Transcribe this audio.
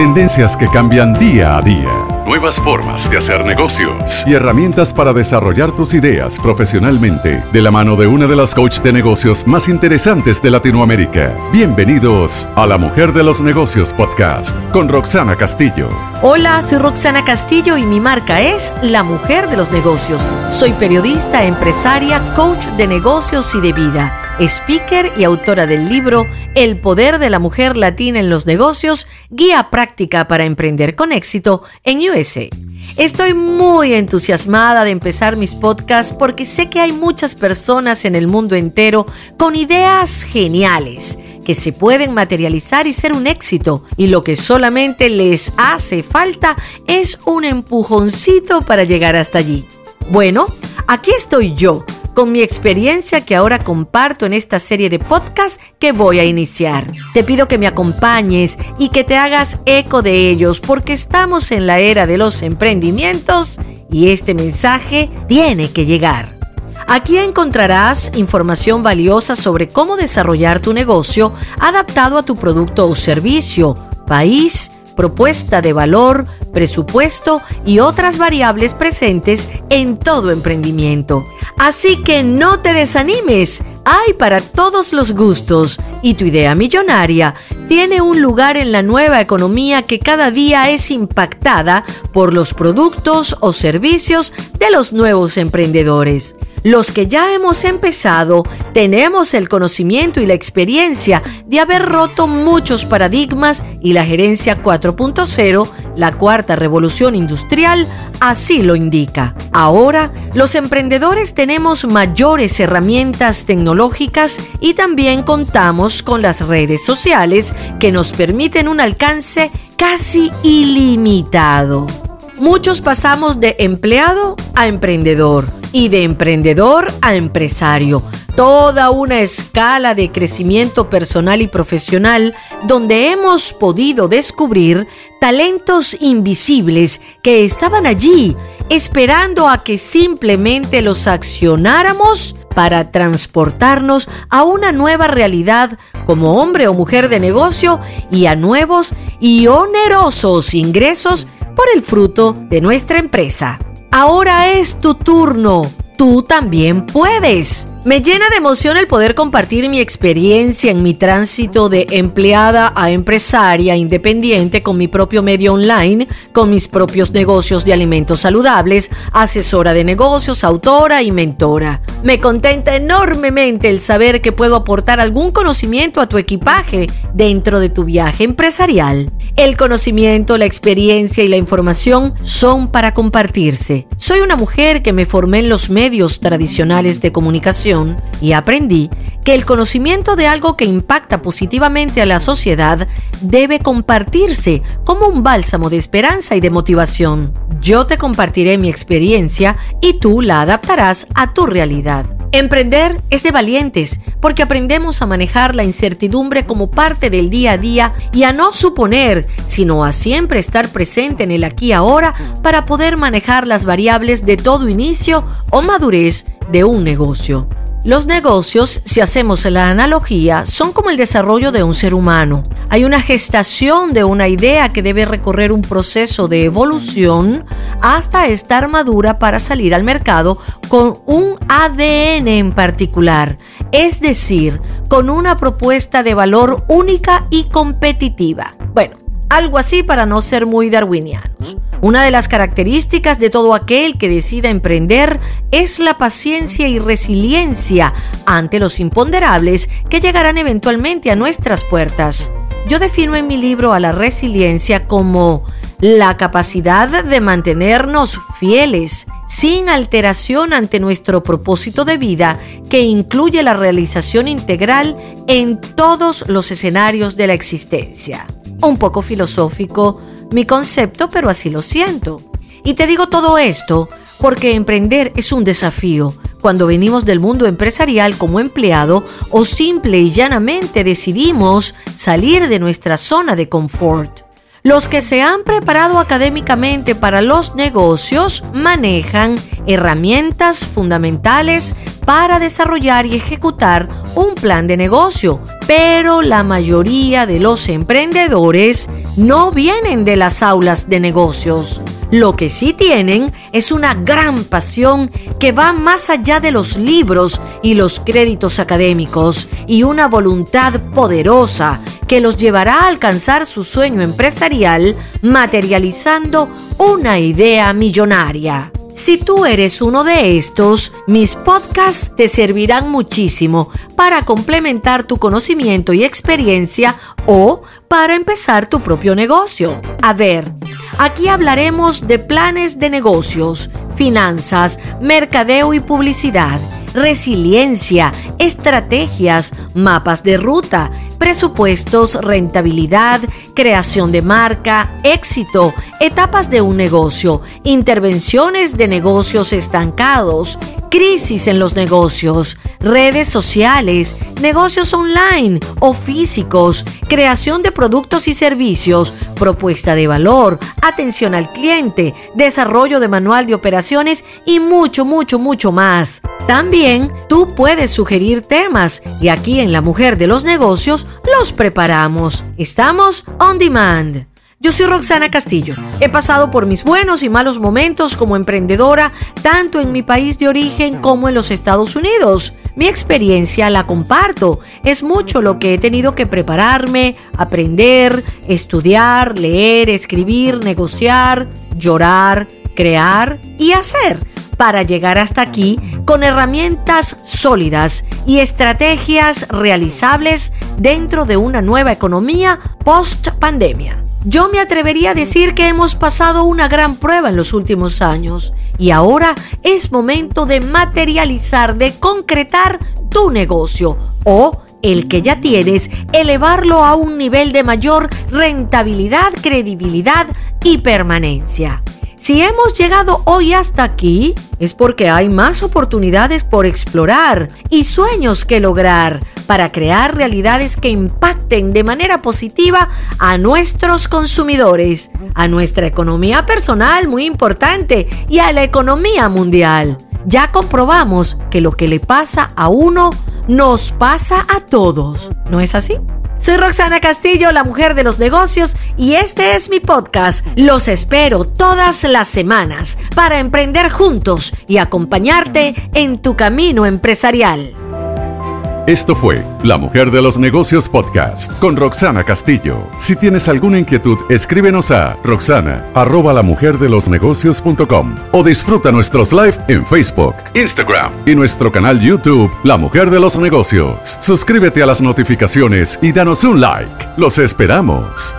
Tendencias que cambian día a día. Nuevas formas de hacer negocios y herramientas para desarrollar tus ideas profesionalmente de la mano de una de las coach de negocios más interesantes de Latinoamérica. Bienvenidos a La Mujer de los Negocios Podcast con Roxana Castillo. Hola, soy Roxana Castillo y mi marca es La Mujer de los Negocios. Soy periodista, empresaria, coach de negocios y de vida speaker y autora del libro El poder de la mujer latina en los negocios, guía práctica para emprender con éxito en USA. Estoy muy entusiasmada de empezar mis podcasts porque sé que hay muchas personas en el mundo entero con ideas geniales que se pueden materializar y ser un éxito y lo que solamente les hace falta es un empujoncito para llegar hasta allí. Bueno, aquí estoy yo con mi experiencia que ahora comparto en esta serie de podcast que voy a iniciar. Te pido que me acompañes y que te hagas eco de ellos porque estamos en la era de los emprendimientos y este mensaje tiene que llegar. Aquí encontrarás información valiosa sobre cómo desarrollar tu negocio adaptado a tu producto o servicio, país, propuesta de valor, presupuesto y otras variables presentes en todo emprendimiento. Así que no te desanimes, hay para todos los gustos y tu idea millonaria tiene un lugar en la nueva economía que cada día es impactada por los productos o servicios de los nuevos emprendedores. Los que ya hemos empezado tenemos el conocimiento y la experiencia de haber roto muchos paradigmas y la gerencia 4.0, la cuarta revolución industrial, así lo indica. Ahora, los emprendedores tenemos mayores herramientas tecnológicas y también contamos con las redes sociales que nos permiten un alcance casi ilimitado. Muchos pasamos de empleado a emprendedor y de emprendedor a empresario. Toda una escala de crecimiento personal y profesional donde hemos podido descubrir talentos invisibles que estaban allí esperando a que simplemente los accionáramos para transportarnos a una nueva realidad como hombre o mujer de negocio y a nuevos y onerosos ingresos por el fruto de nuestra empresa. Ahora es tu turno. Tú también puedes. Me llena de emoción el poder compartir mi experiencia en mi tránsito de empleada a empresaria independiente con mi propio medio online, con mis propios negocios de alimentos saludables, asesora de negocios, autora y mentora. Me contenta enormemente el saber que puedo aportar algún conocimiento a tu equipaje dentro de tu viaje empresarial. El conocimiento, la experiencia y la información son para compartirse. Soy una mujer que me formé en los medios tradicionales de comunicación y aprendí que el conocimiento de algo que impacta positivamente a la sociedad debe compartirse como un bálsamo de esperanza y de motivación. Yo te compartiré mi experiencia y tú la adaptarás a tu realidad. Emprender es de valientes porque aprendemos a manejar la incertidumbre como parte del día a día y a no suponer, sino a siempre estar presente en el aquí y ahora para poder manejar las variables de todo inicio o madurez de un negocio. Los negocios, si hacemos la analogía, son como el desarrollo de un ser humano. Hay una gestación de una idea que debe recorrer un proceso de evolución hasta estar madura para salir al mercado con un ADN en particular, es decir, con una propuesta de valor única y competitiva. Bueno, algo así para no ser muy darwinianos. Una de las características de todo aquel que decida emprender es la paciencia y resiliencia ante los imponderables que llegarán eventualmente a nuestras puertas. Yo defino en mi libro a la resiliencia como la capacidad de mantenernos fieles, sin alteración ante nuestro propósito de vida, que incluye la realización integral en todos los escenarios de la existencia. Un poco filosófico, mi concepto, pero así lo siento. Y te digo todo esto porque emprender es un desafío cuando venimos del mundo empresarial como empleado o simple y llanamente decidimos salir de nuestra zona de confort. Los que se han preparado académicamente para los negocios manejan herramientas fundamentales para desarrollar y ejecutar un plan de negocio, pero la mayoría de los emprendedores no vienen de las aulas de negocios. Lo que sí tienen es una gran pasión que va más allá de los libros y los créditos académicos y una voluntad poderosa que los llevará a alcanzar su sueño empresarial materializando una idea millonaria. Si tú eres uno de estos, mis podcasts te servirán muchísimo para complementar tu conocimiento y experiencia o para empezar tu propio negocio. A ver, aquí hablaremos de planes de negocios, finanzas, mercadeo y publicidad resiliencia, estrategias, mapas de ruta, presupuestos, rentabilidad, creación de marca, éxito, etapas de un negocio, intervenciones de negocios estancados, crisis en los negocios, redes sociales, negocios online o físicos, creación de productos y servicios, propuesta de valor, atención al cliente, desarrollo de manual de operaciones y mucho, mucho, mucho más. También tú puedes sugerir temas y aquí en La Mujer de los Negocios los preparamos. Estamos on demand. Yo soy Roxana Castillo. He pasado por mis buenos y malos momentos como emprendedora, tanto en mi país de origen como en los Estados Unidos. Mi experiencia la comparto. Es mucho lo que he tenido que prepararme, aprender, estudiar, leer, escribir, negociar, llorar, crear y hacer para llegar hasta aquí con herramientas sólidas y estrategias realizables dentro de una nueva economía post pandemia. Yo me atrevería a decir que hemos pasado una gran prueba en los últimos años y ahora es momento de materializar, de concretar tu negocio o el que ya tienes, elevarlo a un nivel de mayor rentabilidad, credibilidad y permanencia. Si hemos llegado hoy hasta aquí, es porque hay más oportunidades por explorar y sueños que lograr para crear realidades que impacten de manera positiva a nuestros consumidores, a nuestra economía personal, muy importante, y a la economía mundial. Ya comprobamos que lo que le pasa a uno nos pasa a todos. ¿No es así? Soy Roxana Castillo, la mujer de los negocios, y este es mi podcast. Los espero todas las semanas para emprender juntos y acompañarte en tu camino empresarial. Esto fue La Mujer de los Negocios Podcast con Roxana Castillo. Si tienes alguna inquietud, escríbenos a roxana arroba la mujer de los negocios.com o disfruta nuestros live en Facebook, Instagram y nuestro canal YouTube La Mujer de los Negocios. Suscríbete a las notificaciones y danos un like. Los esperamos.